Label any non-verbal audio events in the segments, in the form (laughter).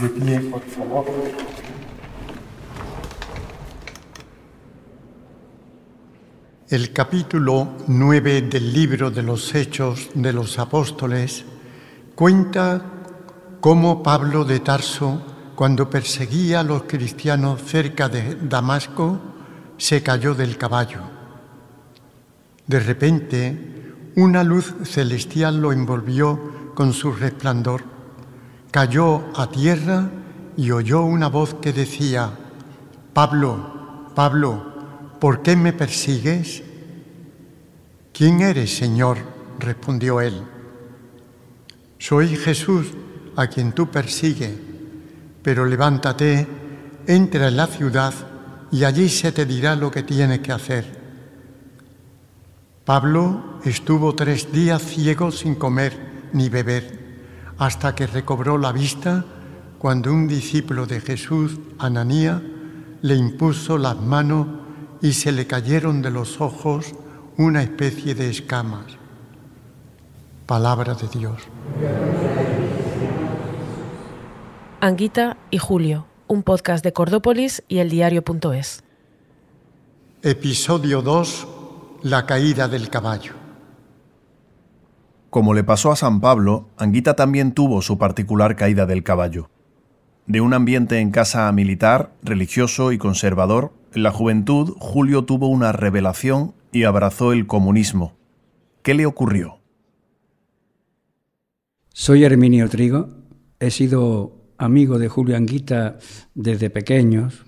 De pie, por favor. El capítulo 9 del libro de los Hechos de los Apóstoles cuenta cómo Pablo de Tarso, cuando perseguía a los cristianos cerca de Damasco, se cayó del caballo. De repente, una luz celestial lo envolvió con su resplandor. Cayó a tierra y oyó una voz que decía, Pablo, Pablo, ¿por qué me persigues? ¿Quién eres, Señor? respondió él. Soy Jesús a quien tú persigues, pero levántate, entra en la ciudad y allí se te dirá lo que tienes que hacer. Pablo estuvo tres días ciego sin comer ni beber, hasta que recobró la vista cuando un discípulo de Jesús, Ananía, le impuso las manos y se le cayeron de los ojos una especie de escamas. Palabra de Dios. Anguita y Julio, un podcast de Cordópolis y el diario.es. Episodio 2. La caída del caballo. Como le pasó a San Pablo, Anguita también tuvo su particular caída del caballo. De un ambiente en casa militar, religioso y conservador, en la juventud Julio tuvo una revelación y abrazó el comunismo. ¿Qué le ocurrió? Soy Herminio Trigo, he sido amigo de Julio Anguita desde pequeños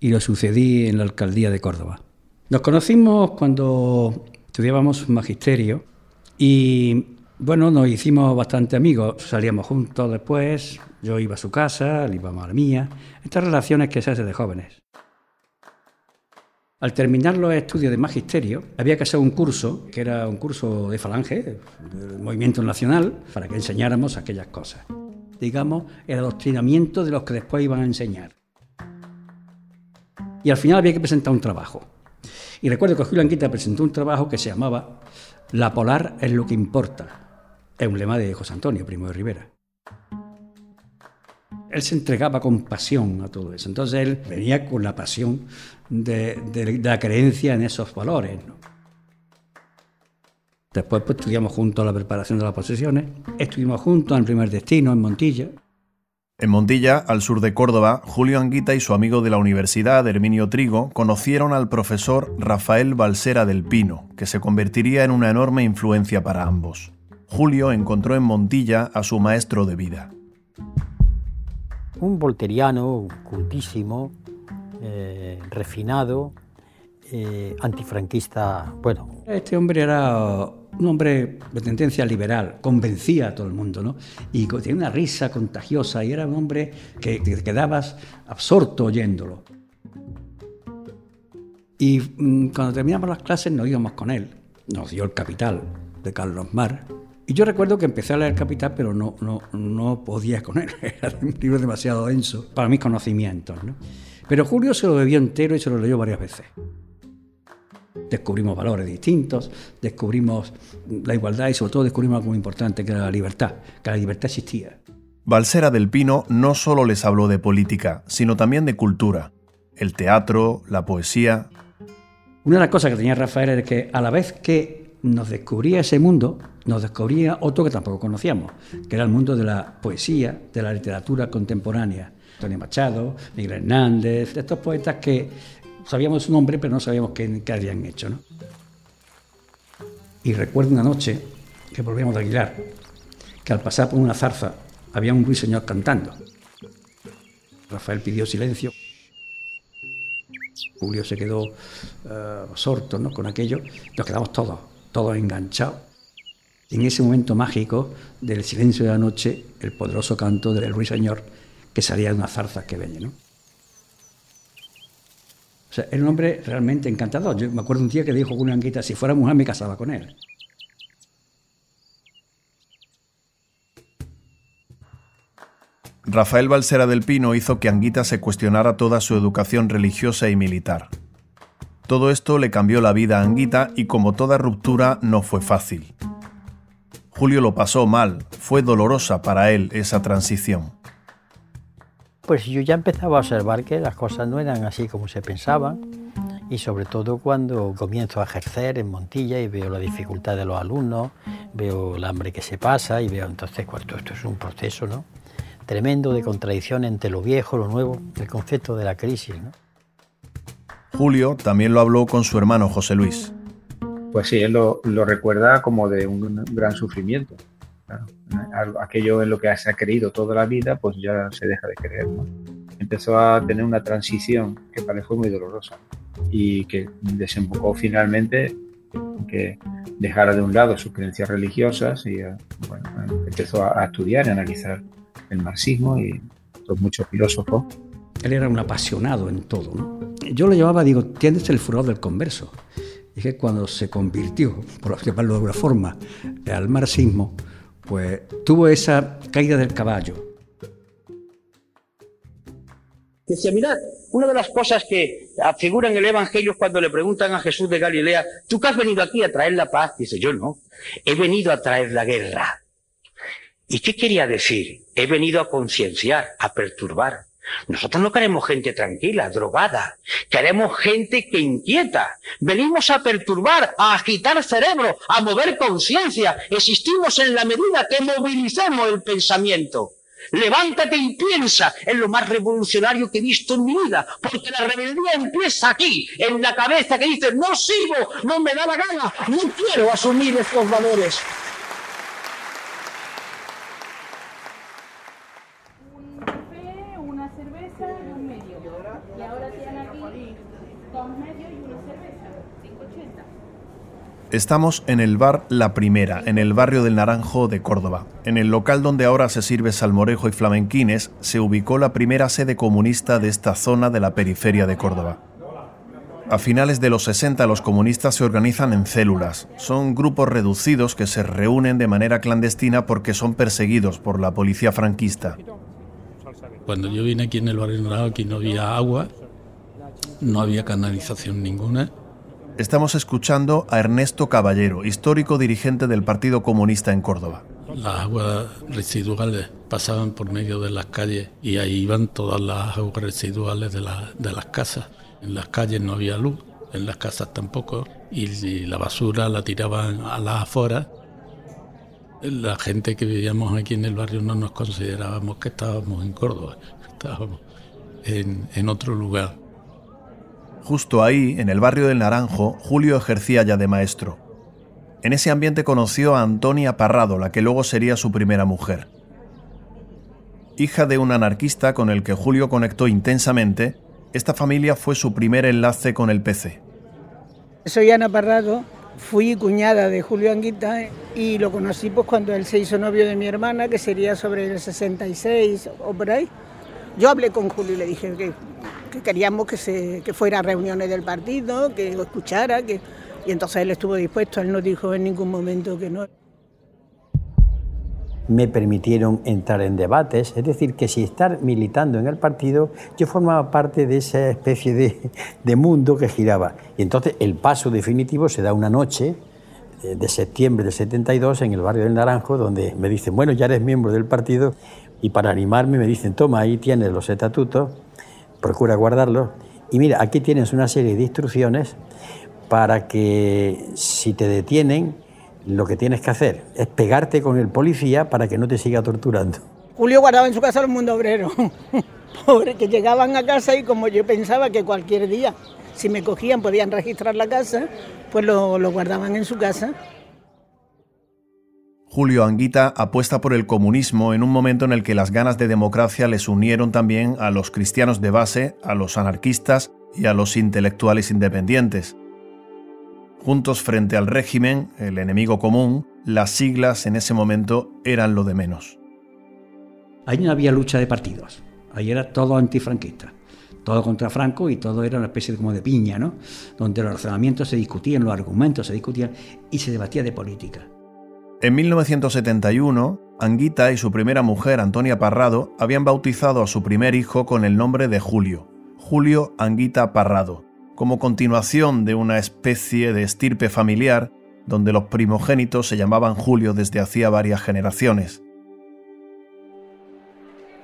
y lo sucedí en la alcaldía de Córdoba. Nos conocimos cuando estudiábamos magisterio y bueno, nos hicimos bastante amigos, salíamos juntos después, yo iba a su casa, él iba a la mía, estas relaciones que se hacen de jóvenes. Al terminar los estudios de magisterio, había que hacer un curso, que era un curso de falange, del movimiento nacional, para que enseñáramos aquellas cosas. Digamos, el adoctrinamiento de los que después iban a enseñar. Y al final había que presentar un trabajo. Y recuerdo que Julio Anquita presentó un trabajo que se llamaba La polar es lo que importa. Es un lema de José Antonio, primo de Rivera él se entregaba con pasión a todo eso. Entonces él venía con la pasión de, la creencia en esos valores. Después pues, estudiamos juntos la preparación de las posesiones, estuvimos juntos en primer destino, en Montilla. En Montilla, al sur de Córdoba, Julio Anguita y su amigo de la universidad, Herminio Trigo, conocieron al profesor Rafael Balsera del Pino, que se convertiría en una enorme influencia para ambos. Julio encontró en Montilla a su maestro de vida un volteriano cultísimo, eh, refinado, eh, antifranquista. Bueno. Este hombre era un hombre de tendencia liberal, convencía a todo el mundo, ¿no? Y tenía una risa contagiosa y era un hombre que te quedabas absorto oyéndolo. Y mm, cuando terminamos las clases nos íbamos con él. Nos dio el capital de Carlos Mar y yo recuerdo que empecé a leer Capital, pero no, no, no podía con él. (laughs) Era un libro demasiado denso para mis conocimientos. ¿no? Pero Julio se lo bebió entero y se lo leyó varias veces. Descubrimos valores distintos, descubrimos la igualdad y sobre todo descubrimos algo muy importante, que era la libertad, que la libertad existía. Balsera del Pino no solo les habló de política, sino también de cultura, el teatro, la poesía. Una de las cosas que tenía Rafael era que a la vez que nos descubría ese mundo, nos descubría otro que tampoco conocíamos, que era el mundo de la poesía, de la literatura contemporánea. Antonio Machado, Miguel Hernández, de estos poetas que sabíamos su nombre, pero no sabíamos qué, habían hecho. ¿no? Y recuerdo una noche que volvíamos de Aguilar, que al pasar por una zarza había un ruiseñor cantando. Rafael pidió silencio. Julio se quedó uh, absorto ¿no? con aquello. Nos quedamos todos todos enganchados. En ese momento mágico del silencio de la noche, el poderoso canto del ruiseñor que salía de una zarza que venía. ¿no? Sea, era un hombre realmente encantador. Yo me acuerdo un día que dijo Julio Anguita, si fuera mujer me casaba con él. Rafael Balsera del Pino hizo que Anguita se cuestionara toda su educación religiosa y militar. Todo esto le cambió la vida a Anguita y como toda ruptura no fue fácil. Julio lo pasó mal, fue dolorosa para él esa transición. Pues yo ya empezaba a observar que las cosas no eran así como se pensaban y sobre todo cuando comienzo a ejercer en Montilla y veo la dificultad de los alumnos, veo el hambre que se pasa y veo entonces cuánto esto es un proceso ¿no? tremendo de contradicción entre lo viejo, lo nuevo, el concepto de la crisis. ¿no? Julio también lo habló con su hermano José Luis. Pues sí, él lo, recuerda como de un gran sufrimiento. Aquello en lo que se ha creído toda la vida, pues ya se deja de creer. Empezó a tener una transición que para él fue muy dolorosa y que desembocó finalmente en que dejara de un lado sus creencias religiosas y bueno, empezó a estudiar y analizar el marxismo y muchos filósofos. Él era un apasionado en todo. ¿no? Yo lo llamaba, digo, tienes el furor del converso. Y que cuando se convirtió, por llamarlo de alguna forma, al marxismo, pues tuvo esa caída del caballo. Decía, mirad, una de las cosas que figura en el Evangelio es cuando le preguntan a Jesús de Galilea, ¿tú qué has venido aquí a traer la paz? Dice, yo no, he venido a traer la guerra. ¿Y qué quería decir? He venido a concienciar, a perturbar. Nosotros no queremos gente tranquila, drogada. Queremos gente que inquieta. Venimos a perturbar, a agitar cerebro, a mover conciencia. Existimos en la medida que movilicemos el pensamiento. Levántate y piensa en lo más revolucionario que he visto en mi vida, porque la rebeldía empieza aquí, en la cabeza que dice, no sirvo, no me da la gana, no quiero asumir estos valores. Estamos en el bar La Primera, en el barrio del Naranjo de Córdoba. En el local donde ahora se sirve salmorejo y flamenquines, se ubicó la primera sede comunista de esta zona de la periferia de Córdoba. A finales de los 60 los comunistas se organizan en células. Son grupos reducidos que se reúnen de manera clandestina porque son perseguidos por la policía franquista. Cuando yo vine aquí en el barrio Naranjo, aquí no había agua, no había canalización ninguna Estamos escuchando a Ernesto Caballero, histórico dirigente del Partido Comunista en Córdoba. Las aguas residuales pasaban por medio de las calles y ahí iban todas las aguas residuales de, las casas. En las calles no había luz, en las casas tampoco, y, la basura la tiraban a las afueras. La gente que vivíamos aquí en el barrio no nos considerábamos que estábamos en Córdoba, estábamos en otro lugar. Justo ahí, en el barrio del Naranjo, Julio ejercía ya de maestro. En ese ambiente conoció a Antonia Parrado, la que luego sería su primera mujer. Hija de un anarquista con el que Julio conectó intensamente, esta familia fue su primer enlace con el PC. Soy Ana Parrado, fui cuñada de Julio Anguita y lo conocí pues cuando él se hizo novio de mi hermana, que sería sobre el 66 o por ahí. Yo hablé con Julio y le dije que queríamos que, se, que fuera reuniones del partido, que lo escuchara, que, y entonces él estuvo dispuesto, él no dijo en ningún momento que no. Me permitieron entrar en debates, es decir, que si estar militando en el partido, yo formaba parte de esa especie de, de mundo que giraba. Y entonces el paso definitivo se da una noche eh, de septiembre del 72 en el barrio del Naranjo, donde me dicen, bueno, ya eres miembro del partido, y para animarme me dicen, toma, ahí tienes los estatutos, procura guardarlo. Y mira, aquí tienes una serie de instrucciones para que si te detienen, lo que tienes que hacer es pegarte con el policía para que no te siga torturando. Julio guardaba en su casa el mundo obrero. (laughs) Pobre, que llegaban a casa y como yo pensaba que cualquier día, si me cogían, podían registrar la casa, pues lo, lo guardaban en su casa. Julio Anguita apuesta por el comunismo en un momento en el que las ganas de democracia les unieron también a los cristianos de base, a los anarquistas y a los intelectuales independientes. Juntos frente al régimen, el enemigo común, las siglas en ese momento eran lo de menos. Ahí no había lucha de partidos, ahí era todo antifranquista, todo contra Franco y todo era una especie de, como de piña, ¿no? Donde los razonamientos se discutían, los argumentos se discutían y se debatía de política. En 1971, Anguita y su primera mujer, Antonia Parrado, habían bautizado a su primer hijo con el nombre de Julio, Julio Anguita Parrado, como continuación de una especie de estirpe familiar donde los primogénitos se llamaban Julio desde hacía varias generaciones.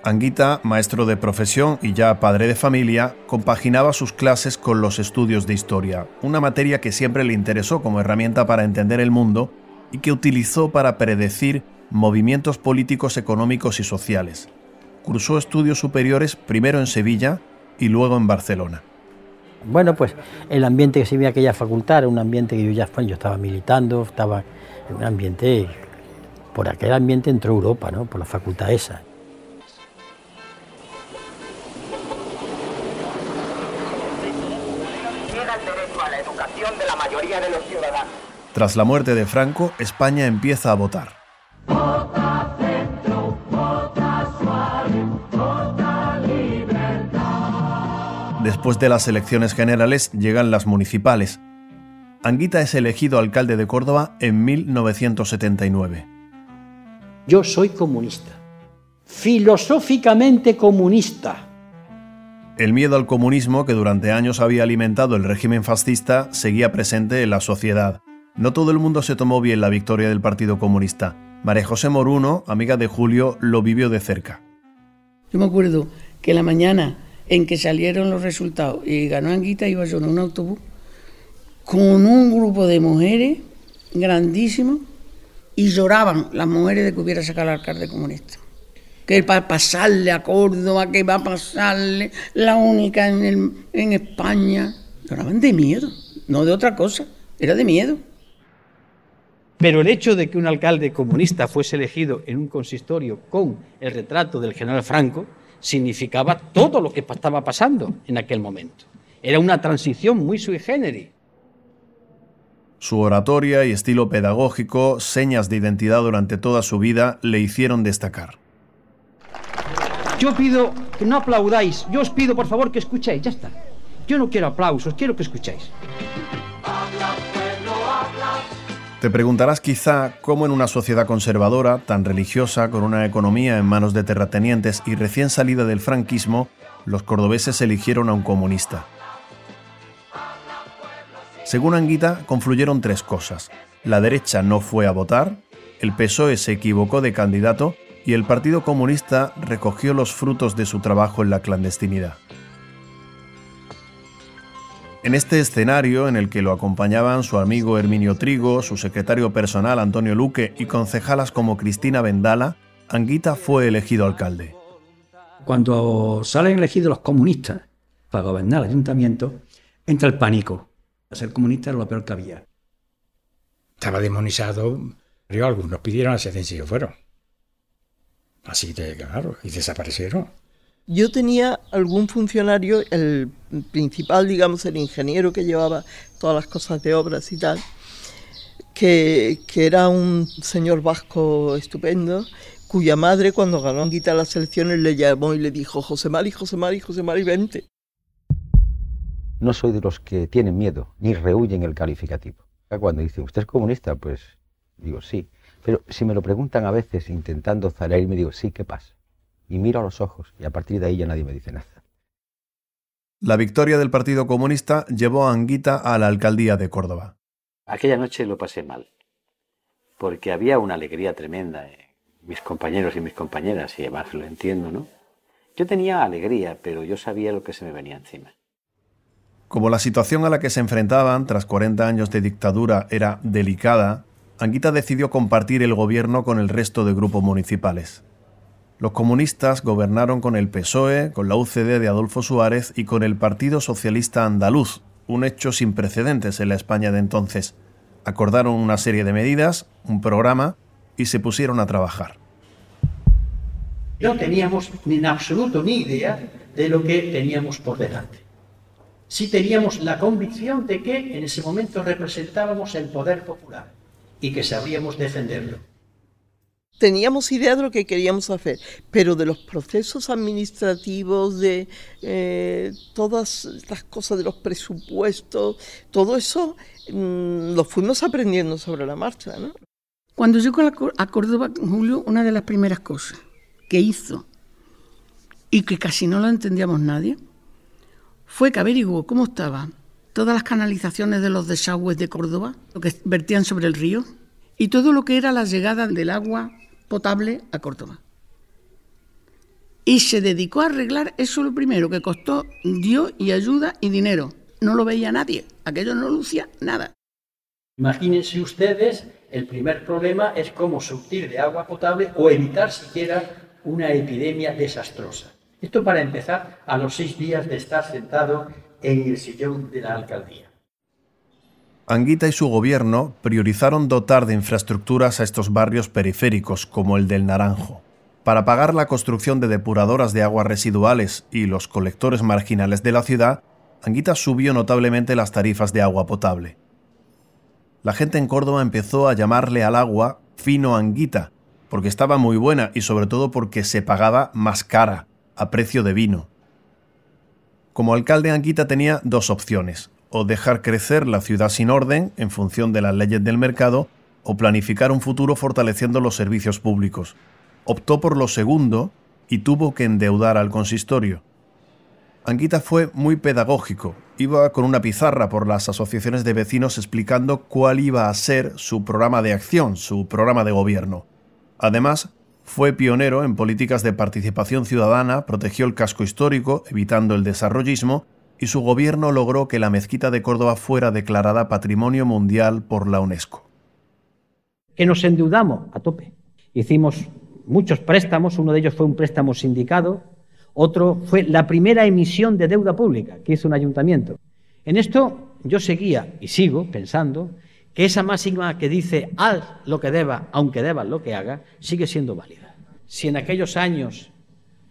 Anguita, maestro de profesión y ya padre de familia, compaginaba sus clases con los estudios de historia, una materia que siempre le interesó como herramienta para entender el mundo y que utilizó para predecir movimientos políticos, económicos y sociales. Cursó estudios superiores primero en Sevilla y luego en Barcelona. Bueno, pues el ambiente que se vivía aquella facultad era un ambiente que yo ya yo estaba militando, estaba en un ambiente, por aquel ambiente entró Europa, ¿no? por la facultad esa. de la mayoría de los ciudadanos. Tras la muerte de Franco, España empieza a votar. Después de las elecciones generales llegan las municipales. Anguita es elegido alcalde de Córdoba en 1979. Yo soy comunista, filosóficamente comunista. El miedo al comunismo que durante años había alimentado el régimen fascista seguía presente en la sociedad. No todo el mundo se tomó bien la victoria del Partido Comunista. María José Moruno, amiga de Julio, lo vivió de cerca. Yo me acuerdo que la mañana en que salieron los resultados y ganó Anguita, iba yo en un autobús con un grupo de mujeres grandísimo y lloraban las mujeres de que hubiera sacado al alcalde comunista. Que va a pasarle a Córdoba, que va a pasarle la única en, en España. Lloraban de miedo, no de otra cosa, era de miedo. Pero el hecho de que un alcalde comunista fuese elegido en un consistorio con el retrato del general Franco, significaba todo lo que estaba pasando en aquel momento. Era una transición muy sui generis. Su oratoria y estilo pedagógico, señas de identidad durante toda su vida, le hicieron destacar. Yo pido que no aplaudáis, yo os pido por favor que escuchéis, ya está. Yo no quiero aplausos, quiero que escuchéis. Te preguntarás quizá cómo en una sociedad conservadora, tan religiosa, con una economía en manos de terratenientes y recién salida del franquismo, los cordobeses eligieron a un comunista. Según Anguita, confluyeron tres cosas. La derecha no fue a votar, el PSOE se equivocó de candidato y el Partido Comunista recogió los frutos de su trabajo en la clandestinidad. En este escenario, en el que lo acompañaban su amigo Herminio Trigo, su secretario personal Antonio Luque y concejalas como Cristina Vendala, Anguita fue elegido alcalde. Cuando salen elegidos los comunistas para gobernar el ayuntamiento, entra el pánico. Ser comunista era lo peor que había. Estaba demonizado, algunos pidieron la y fueron. Así que, claro, y desaparecieron. Yo tenía algún funcionario, el principal, digamos, el ingeniero que llevaba todas las cosas de obras y tal, que, era un señor vasco estupendo, cuya madre cuando ganó Anguita las elecciones le llamó y le dijo, José Mari, José Mari, José Mari, vente. No soy de los que tienen miedo, ni rehuyen el calificativo. Cuando dicen, ¿usted es comunista? Pues digo, sí. Pero si me lo preguntan a veces intentando me digo, sí, ¿qué pasa? Y miro a los ojos y a partir de ahí ya nadie me dice nada. La victoria del Partido Comunista llevó a Anguita a la alcaldía de Córdoba. Aquella noche lo pasé mal, porque había una alegría tremenda. en Mis compañeros y mis compañeras, y además lo entiendo, ¿no? Yo tenía alegría, pero yo sabía lo que se me venía encima. Como la situación a la que se enfrentaban tras 40 años de dictadura era delicada, Anguita decidió compartir el gobierno con el resto de grupos municipales. Los comunistas gobernaron con el PSOE, con la UCD de Adolfo Suárez y con el Partido Socialista Andaluz, un hecho sin precedentes en la España de entonces. Acordaron una serie de medidas, un programa y se pusieron a trabajar. No teníamos ni en absoluto ni idea de lo que teníamos por delante. Sí teníamos la convicción de que en ese momento representábamos el poder popular y que sabríamos defenderlo teníamos idea de lo que queríamos hacer, pero de los procesos administrativos, de eh, todas las cosas de los presupuestos, todo eso mm, lo fuimos aprendiendo sobre la marcha. ¿no? Cuando llegó a Córdoba, Julio, una de las primeras cosas que hizo y que casi no lo entendíamos nadie, fue que averiguó cómo estaban todas las canalizaciones de los desagües de Córdoba, lo que vertían sobre el río, y todo lo que era la llegada del agua potable a Córdoba. y se dedicó a arreglar eso lo primero que costó Dios y ayuda y dinero. No lo veía nadie, aquello no lucía nada. Imagínense ustedes, el primer problema es cómo surtir de agua potable o evitar siquiera una epidemia desastrosa. Esto para empezar a los seis días de estar sentado en el sillón de la alcaldía. Anguita y su gobierno priorizaron dotar de infraestructuras a estos barrios periféricos como el del Naranjo. Para pagar la construcción de depuradoras de aguas residuales y los colectores marginales de la ciudad, Anguita subió notablemente las tarifas de agua potable. La gente en Córdoba empezó a llamarle al agua fino Anguita, porque estaba muy buena y sobre todo porque se pagaba más cara, a precio de vino. Como alcalde Anguita tenía dos opciones, o dejar crecer la ciudad sin orden en función de las leyes del mercado, o planificar un futuro fortaleciendo los servicios públicos. Optó por lo segundo y tuvo que endeudar al consistorio. Anguita fue muy pedagógico. Iba con una pizarra por las asociaciones de vecinos explicando cuál iba a ser su programa de acción, su programa de gobierno. Además, fue pionero en políticas de participación ciudadana, protegió el casco histórico, evitando el desarrollismo, y su gobierno logró que la mezquita de Córdoba fuera declarada Patrimonio Mundial por la UNESCO. Que nos endeudamos a tope. Hicimos muchos préstamos, uno de ellos fue un préstamo sindicado, otro fue la primera emisión de deuda pública que hizo un ayuntamiento. En esto yo seguía y sigo pensando que esa máxima que dice haz lo que deba, aunque debas lo que haga, sigue siendo válida. Si en aquellos años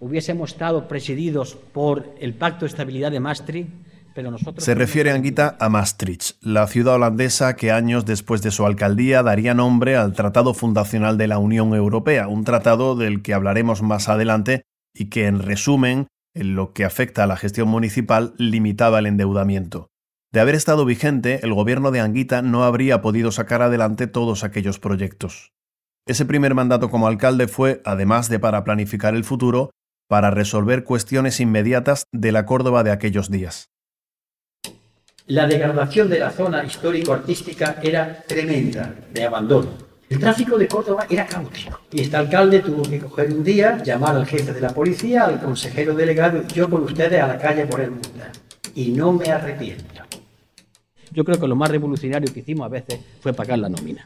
hubiésemos estado presididos por el Pacto de Estabilidad de Maastricht, pero nosotros... Se refiere Anguita a Maastricht, la ciudad holandesa que años después de su alcaldía daría nombre al Tratado Fundacional de la Unión Europea, un tratado del que hablaremos más adelante y que, en resumen, en lo que afecta a la gestión municipal, limitaba el endeudamiento. De haber estado vigente, el gobierno de Anguita no habría podido sacar adelante todos aquellos proyectos. Ese primer mandato como alcalde fue, además de para planificar el futuro, para resolver cuestiones inmediatas de la Córdoba de aquellos días. La degradación de la zona histórico-artística era tremenda, de abandono. El tráfico de Córdoba era caótico y este alcalde tuvo que coger un día, llamar al jefe de la policía, al consejero delegado, yo con ustedes a la calle por el mundo. Y no me arrepiento. Yo creo que lo más revolucionario que hicimos a veces fue pagar la nómina.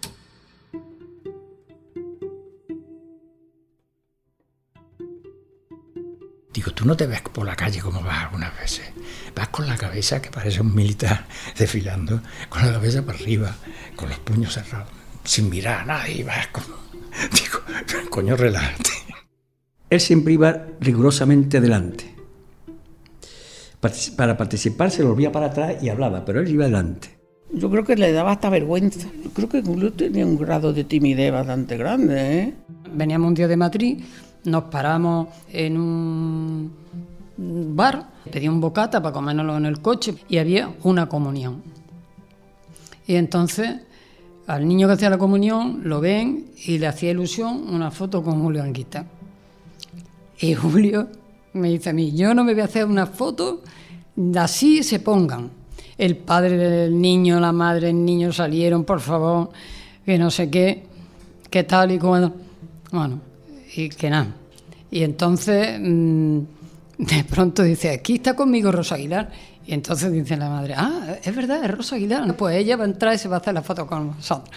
Tú no te ves por la calle como vas algunas veces. Vas con la cabeza que parece un militar (laughs) desfilando, con la cabeza para arriba, con los puños cerrados sin mirar a nadie, vas como... (laughs) Digo, coño, relájate. Él siempre iba rigurosamente delante. Para participar se volvía para atrás y hablaba, pero él iba delante. Yo creo que le daba hasta vergüenza. Yo creo que Julio tenía un grado de timidez bastante grande. ¿eh? Veníamos un día de Madrid, nos paramos en un bar, pedí un bocata para comérnoslo en el coche y había una comunión. Y entonces al niño que hacía la comunión lo ven y le hacía ilusión una foto con Julio Anguita. Y Julio me dice a mí, yo no me voy a hacer una foto, así se pongan. El padre del niño, la madre del niño salieron, por favor, que no sé qué, qué tal y cuando. Bueno, y que nada. Y entonces, mm, (laughs) de pronto dice, aquí está conmigo Rosa Aguilar. Y entonces dice la madre, ah, es verdad, es Rosa Aguilar. Pues ella va a entrar y se va a hacer la foto con nosotros.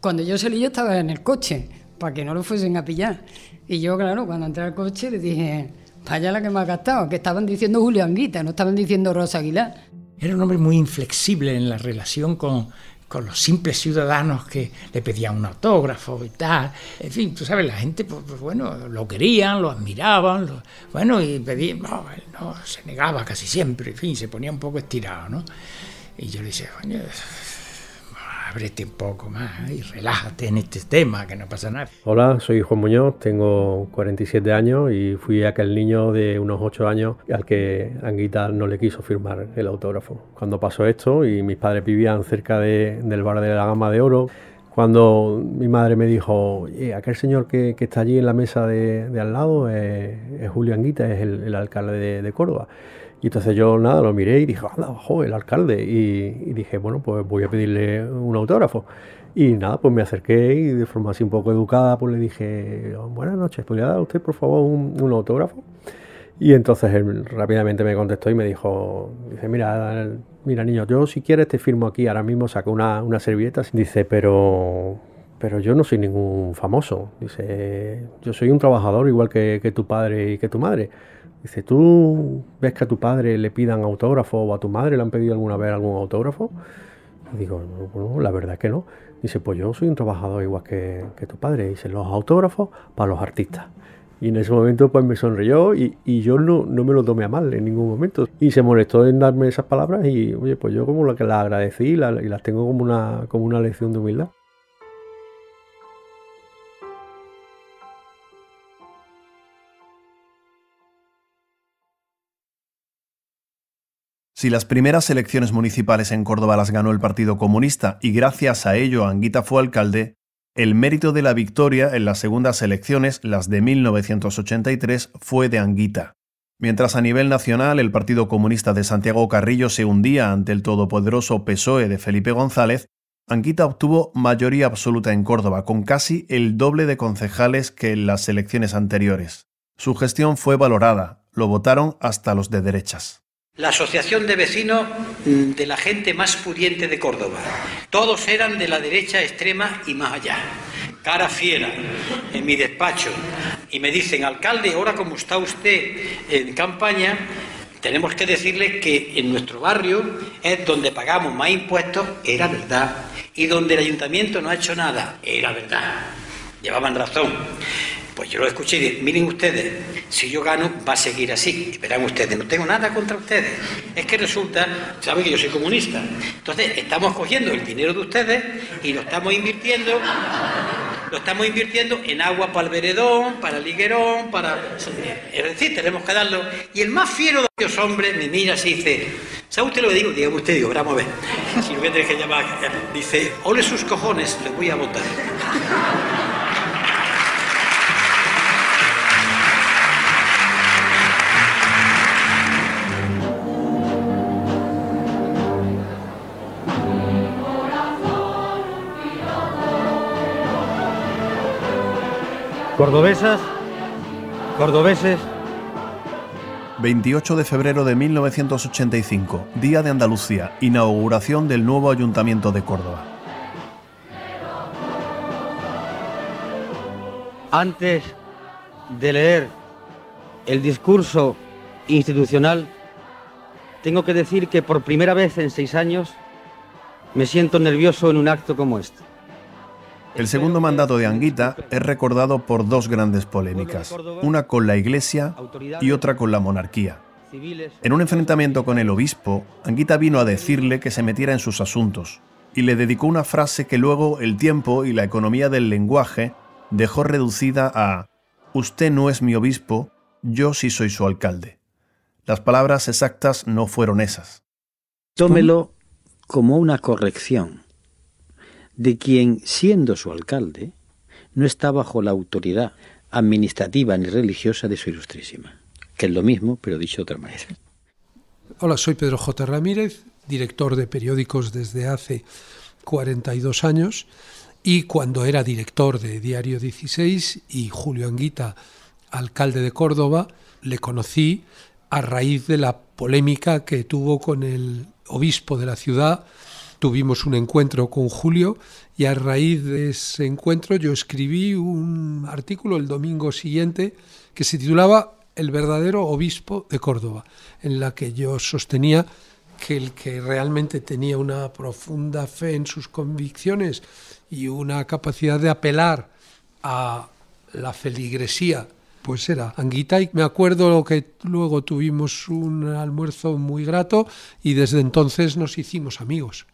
Cuando yo salí, yo estaba en el coche, para que no lo fuesen a pillar. Y yo, claro, cuando entré al coche le dije, vaya la que me ha gastado, que estaban diciendo Julio Anguita, no estaban diciendo Rosa Aguilar. Era un hombre muy inflexible en la relación con, con los simples ciudadanos que le pedían un autógrafo y tal. En fin, tú sabes, la gente, pues, pues bueno, lo querían, lo admiraban, bueno, y pedían, no, no, se negaba casi siempre, en fin, se ponía un poco estirado, ¿no? Y yo le decía, coño, ábrete un poco más y relájate en este tema, que no pasa nada. Hola, soy Juan Muñoz, tengo 47 años y fui aquel niño de unos 8 años al que Anguita no le quiso firmar el autógrafo. Cuando pasó esto y mis padres vivían cerca del bar de la Gama de Oro, cuando mi madre me dijo, aquel señor que, está allí en la mesa de, al lado es, Julio Anguita, es el, alcalde de Córdoba. Y entonces yo nada, lo miré y dije, anda, ojo, el alcalde. Y, dije, bueno, pues voy a pedirle un autógrafo. Y nada, pues me acerqué y de forma así un poco educada, pues le dije, buenas noches, ¿podría dar usted por favor un, autógrafo? Y entonces él rápidamente me contestó y me dijo, dice, mira, mira niño, yo si quieres te firmo aquí, ahora mismo saco una, una servilleta. Dice, pero pero yo no soy ningún famoso. Dice, yo soy un trabajador igual que, que, tu padre y que tu madre. Dice, ¿tú ves que a tu padre le pidan autógrafo o a tu madre le han pedido alguna vez algún autógrafo? Y digo, no, la verdad es que no. Dice, pues yo soy un trabajador igual que, que tu padre. Dice, los autógrafos para los artistas. Y en ese momento pues me sonrió y, y yo no, no, me lo tomé a mal en ningún momento. Y se molestó en darme esas palabras y oye, pues yo como la que las agradecí y, y las tengo como una, como una lección de humildad. Si las primeras elecciones municipales en Córdoba las ganó el Partido Comunista y gracias a ello Anguita fue alcalde, el mérito de la victoria en las segundas elecciones, las de 1983, fue de Anguita. Mientras a nivel nacional el Partido Comunista de Santiago Carrillo se hundía ante el todopoderoso PSOE de Felipe González, Anguita obtuvo mayoría absoluta en Córdoba, con casi el doble de concejales que en las elecciones anteriores. Su gestión fue valorada, lo votaron hasta los de derechas la asociación de vecinos de la gente más pudiente de Córdoba. Todos eran de la derecha extrema y más allá. Cara fiera en mi despacho y me dicen, alcalde, ahora como está usted en campaña, tenemos que decirle que en nuestro barrio es donde pagamos más impuestos, era verdad, y donde el ayuntamiento no ha hecho nada, era verdad. Llevaban razón. Pues yo lo escuché y dije, miren ustedes, si yo gano va a seguir así. Verán ustedes, no tengo nada contra ustedes. Es que resulta, saben que yo soy comunista. Entonces estamos cogiendo el dinero de ustedes y lo estamos invirtiendo, lo estamos invirtiendo en agua para el veredón, para el liguerón, para. Es decir, tenemos que darlo. Y el más fiero de los hombres me mira así y dice, ¿sabe usted lo que digo? Dígame usted, digo, vamos a ver. Si lo voy a tener que llamar, dice, ole sus cojones, le voy a votar. Cordobesas, cordobeses. 28 de febrero de 1985, Día de Andalucía, inauguración del nuevo Ayuntamiento de Córdoba. Antes de leer el discurso institucional, tengo que decir que por primera vez en seis años me siento nervioso en un acto como este. El segundo mandato de Anguita es recordado por dos grandes polémicas, una con la Iglesia y otra con la monarquía. En un enfrentamiento con el obispo, Anguita vino a decirle que se metiera en sus asuntos y le dedicó una frase que luego el tiempo y la economía del lenguaje dejó reducida a Usted no es mi obispo, yo sí soy su alcalde. Las palabras exactas no fueron esas. Tómelo como una corrección de quien, siendo su alcalde, no está bajo la autoridad administrativa ni religiosa de su ilustrísima, que es lo mismo, pero dicho de otra manera. Hola, soy Pedro J. Ramírez, director de periódicos desde hace 42 años y cuando era director de Diario 16 y Julio Anguita, alcalde de Córdoba, le conocí a raíz de la polémica que tuvo con el obispo de la ciudad tuvimos un encuentro con Julio y a raíz de ese encuentro yo escribí un artículo el domingo siguiente que se titulaba El verdadero obispo de Córdoba, en la que yo sostenía que el que realmente tenía una profunda fe en sus convicciones y una capacidad de apelar a la feligresía pues era Anguita y me acuerdo que luego tuvimos un almuerzo muy grato y desde entonces nos hicimos amigos.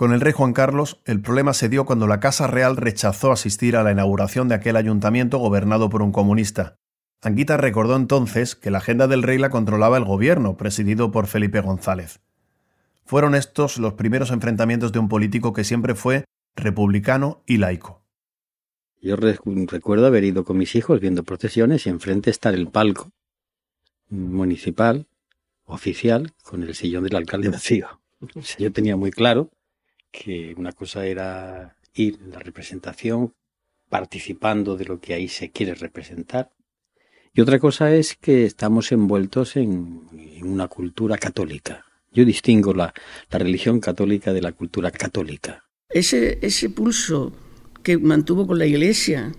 Con el rey Juan Carlos, el problema se dio cuando la Casa Real rechazó asistir a la inauguración de aquel ayuntamiento gobernado por un comunista. Anguita recordó entonces que la agenda del rey la controlaba el gobierno, presidido por Felipe González. Fueron estos los primeros enfrentamientos de un político que siempre fue republicano y laico. Yo recuerdo haber ido con mis hijos viendo procesiones y enfrente estar el palco municipal, oficial, con el sillón del alcalde vacío. yo tenía muy claro que una cosa era ir la representación, participando de lo que ahí se quiere representar. Y otra cosa es que estamos envueltos en, una cultura católica. Yo distingo la, la, religión católica de la cultura católica. Ese, ese pulso que mantuvo con la Iglesia,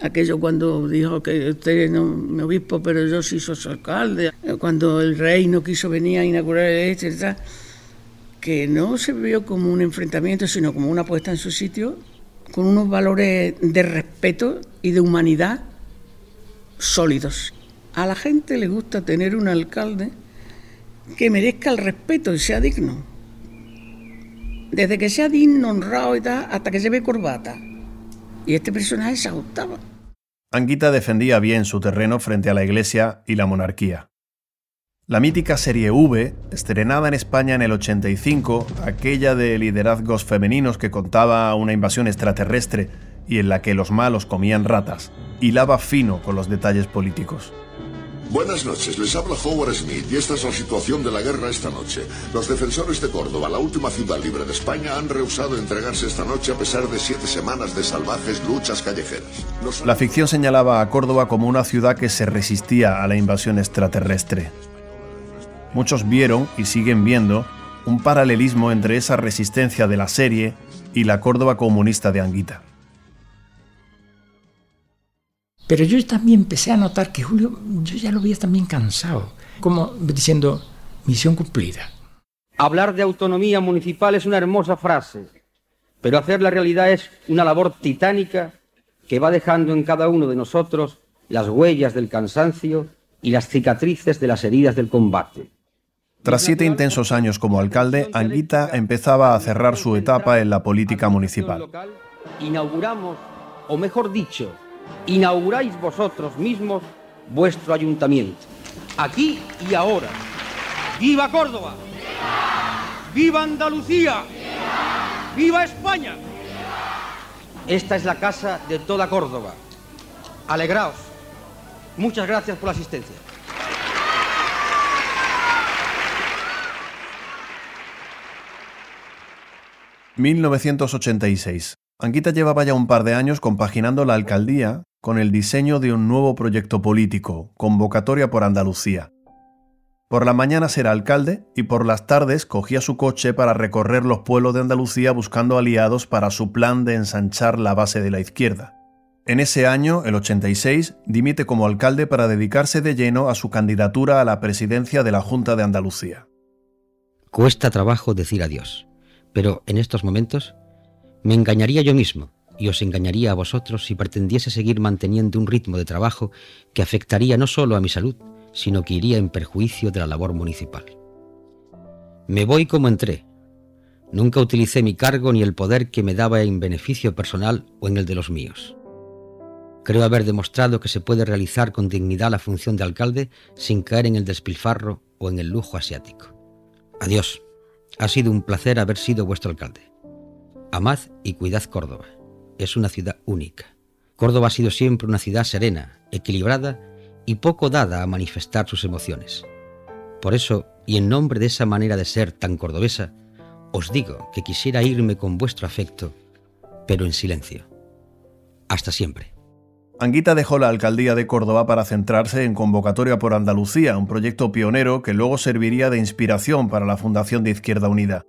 aquello cuando dijo que usted no mi obispo, pero yo sí soy alcalde, cuando el rey no quiso venir a inaugurar el este, que no se vio como un enfrentamiento, sino como una puesta en su sitio, con unos valores de respeto y de humanidad sólidos. A la gente le gusta tener un alcalde que merezca el respeto y sea digno. Desde que sea digno, honrado y tal, hasta que lleve corbata. Y este personaje se agotaba. Anguita defendía bien su terreno frente a la Iglesia y la monarquía. La mítica serie V, estrenada en España en el 85, aquella de liderazgos femeninos que contaba una invasión extraterrestre y en la que los malos comían ratas, hilaba fino con los detalles políticos. Buenas noches, les habla Howard Smith y esta es la situación de la guerra esta noche. Los defensores de Córdoba, la última ciudad libre de España, han rehusado entregarse esta noche a pesar de siete semanas de salvajes luchas callejeras. La ficción señalaba a Córdoba como una ciudad que se resistía a la invasión extraterrestre. Muchos vieron y siguen viendo un paralelismo entre esa resistencia de la serie y la Córdoba comunista de Anguita. Pero yo también empecé a notar que Julio, yo ya lo veía también cansado, como diciendo, misión cumplida. Hablar de autonomía municipal es una hermosa frase, pero hacer la realidad es una labor titánica que va dejando en cada uno de nosotros las huellas del cansancio y las cicatrices de las heridas del combate. Tras siete intensos años como alcalde, Anguita empezaba a cerrar su etapa en la política municipal. Inauguramos, o mejor dicho, inauguráis vosotros mismos vuestro ayuntamiento. Aquí y ahora. ¡Viva Córdoba! ¡Viva Andalucía! ¡Viva España! Esta es la casa de toda Córdoba. Alegraos. Muchas gracias por la asistencia. ...1986. Anguita llevaba ya un par de años compaginando la alcaldía con el diseño de un nuevo proyecto político, Convocatoria por Andalucía. Por la mañana era alcalde y por las tardes cogía su coche para recorrer los pueblos de Andalucía buscando aliados para su plan de ensanchar la base de la izquierda. En ese año, el 86, dimite como alcalde para dedicarse de lleno a su candidatura a la presidencia de la Junta de Andalucía. Cuesta trabajo decir adiós, pero en estos momentos me engañaría yo mismo y os engañaría a vosotros si pretendiese seguir manteniendo un ritmo de trabajo que afectaría no solo a mi salud, sino que iría en perjuicio de la labor municipal. Me voy como entré. Nunca utilicé mi cargo ni el poder que me daba en beneficio personal o en el de los míos. Creo haber demostrado que se puede realizar con dignidad la función de alcalde sin caer en el despilfarro o en el lujo asiático. Adiós. Ha sido un placer haber sido vuestro alcalde. Amad y cuidad Córdoba. Es una ciudad única. Córdoba ha sido siempre una ciudad serena, equilibrada y poco dada a manifestar sus emociones. Por eso, y en nombre de esa manera de ser tan cordobesa, os digo que quisiera irme con vuestro afecto, pero en silencio. Hasta siempre. Anguita dejó la alcaldía de Córdoba para centrarse en Convocatoria por Andalucía, un proyecto pionero que luego serviría de inspiración para la Fundación de Izquierda Unida.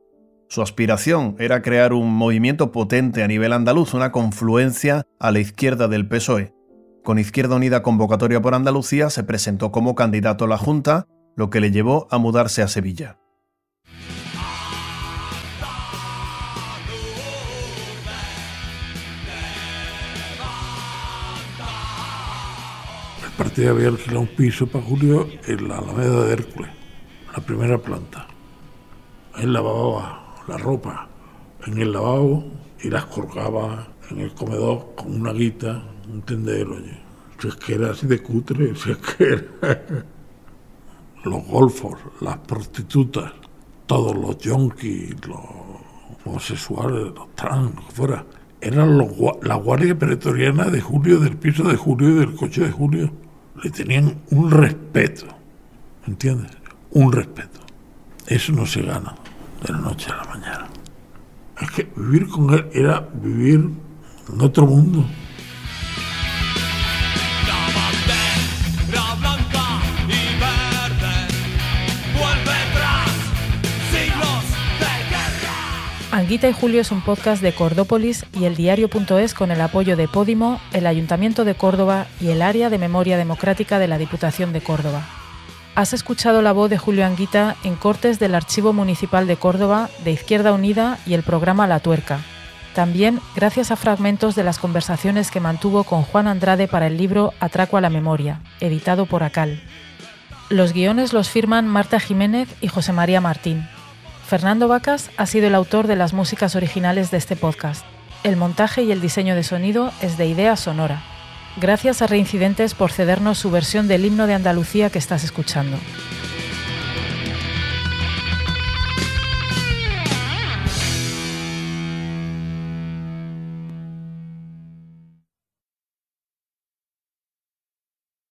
Su aspiración era crear un movimiento potente a nivel andaluz, una confluencia a la izquierda del PSOE. Con Izquierda Unida Convocatoria por Andalucía se presentó como candidato a la Junta, lo que le llevó a mudarse a Sevilla. Partido había alquilado un piso para Julio en la Alameda de Hércules, la primera planta. Él lavaba la ropa en el lavabo y las colgaba en el comedor con una guita, un tendero. Si es que era así de cutre, si es que era... (laughs) Los golfos, las prostitutas, todos los yonkis, los homosexuales, los trans, lo que fuera, eran los, la guardia pretoriana de Julio, del piso de Julio y del coche de Julio. Le tenían un respeto, ¿entiendes? Un respeto. Eso no se gana de la noche a la mañana. Es que vivir con él era vivir en otro mundo. Anguita y Julio es un podcast de Cordópolis y el diario.es con el apoyo de Podimo, el Ayuntamiento de Córdoba y el Área de Memoria Democrática de la Diputación de Córdoba. Has escuchado la voz de Julio Anguita en cortes del Archivo Municipal de Córdoba, de Izquierda Unida y el programa La Tuerca. También gracias a fragmentos de las conversaciones que mantuvo con Juan Andrade para el libro Atraco a la Memoria, editado por Acal. Los guiones los firman Marta Jiménez y José María Martín. Fernando Vacas ha sido el autor de las músicas originales de este podcast. El montaje y el diseño de sonido es de Idea Sonora. Gracias a Reincidentes por cedernos su versión del himno de Andalucía que estás escuchando.